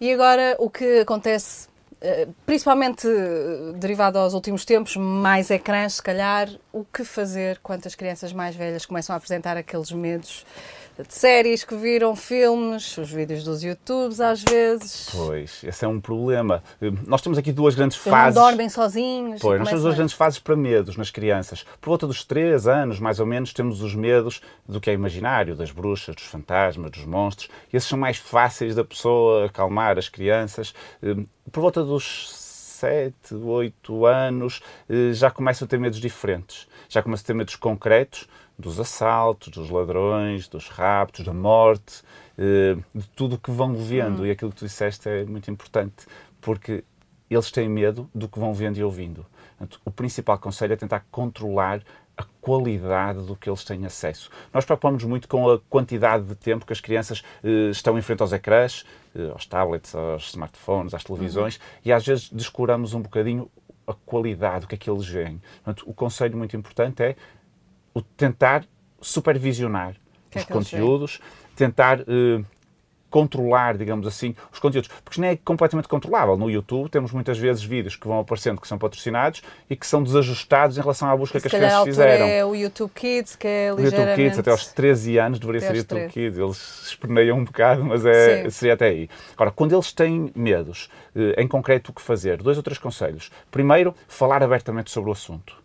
E agora o que acontece, eh, principalmente eh, derivado aos últimos tempos, mais ecrãs, se calhar, o que fazer quando as crianças mais velhas começam a apresentar aqueles medos de séries que viram, filmes, os vídeos dos YouTubes às vezes. Pois, esse é um problema. Nós temos aqui duas grandes Eles fases. não dormem sozinhos. Pois, nós temos duas grandes fases para medos nas crianças. Por volta dos 3 anos, mais ou menos, temos os medos do que é imaginário, das bruxas, dos fantasmas, dos monstros. E esses são mais fáceis da pessoa acalmar as crianças. Hum, Por volta dos 7, 8 anos, eh, já começam a ter medos diferentes. Já começam a ter medos concretos dos assaltos, dos ladrões, dos raptos, da morte, eh, de tudo o que vão vendo. E aquilo que tu disseste é muito importante, porque eles têm medo do que vão vendo e ouvindo. O principal conselho é tentar controlar qualidade do que eles têm acesso. Nós preocupamos muito com a quantidade de tempo que as crianças eh, estão em frente aos ecrãs, eh, aos tablets, aos smartphones, às televisões, e às vezes descuramos um bocadinho a qualidade, o que é que eles veem. Portanto, o conselho muito importante é o tentar supervisionar que é os veem? conteúdos, tentar eh, controlar, digamos assim, os conteúdos. Porque não é completamente controlável. No YouTube temos muitas vezes vídeos que vão aparecendo que são patrocinados e que são desajustados em relação à busca que as crianças fizeram. é o YouTube Kids, que é O YouTube ligeiramente... Kids, até aos 13 anos, deveria ser YouTube 13. Kids. Eles esperneiam um bocado, mas é, Sim. seria até aí. Agora, quando eles têm medos, eh, em concreto, o que fazer? Dois ou três conselhos. Primeiro, falar abertamente sobre o assunto.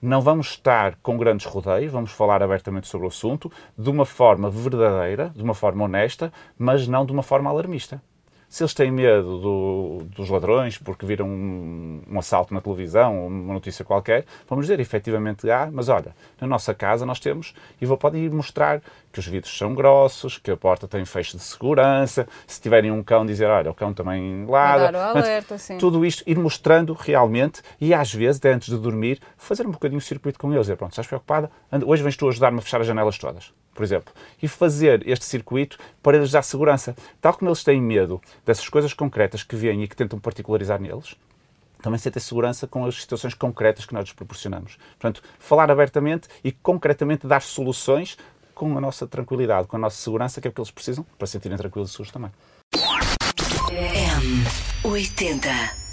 Não vamos estar com grandes rodeios, vamos falar abertamente sobre o assunto, de uma forma verdadeira, de uma forma honesta, mas não de uma forma alarmista. Se eles têm medo do- dos ladrões porque viram um, um assalto na televisão, uma notícia qualquer, vamos dizer efetivamente, ah, mas olha, na nossa casa nós temos, e vou podem ir mostrar que os vidros são grossos, que a porta tem fecho de segurança, se tiverem um cão, dizer, olha, o cão também ladra. dar o alerta, sim. Tudo isto, ir mostrando realmente, e às vezes, antes de dormir, fazer um bocadinho o circuito com eles, dizer, pronto, estás preocupada? Hoje vens tu ajudar-me a fechar as janelas todas por exemplo, e fazer este circuito para eles dar segurança. Tal como eles têm medo dessas coisas concretas que vêm e que tentam particularizar neles, também sentem segurança com as situações concretas que nós lhes proporcionamos. Portanto, falar abertamente e concretamente dar soluções com a nossa tranquilidade, com a nossa segurança, que é o que eles precisam para se sentirem tranquilos e seguros também. M80.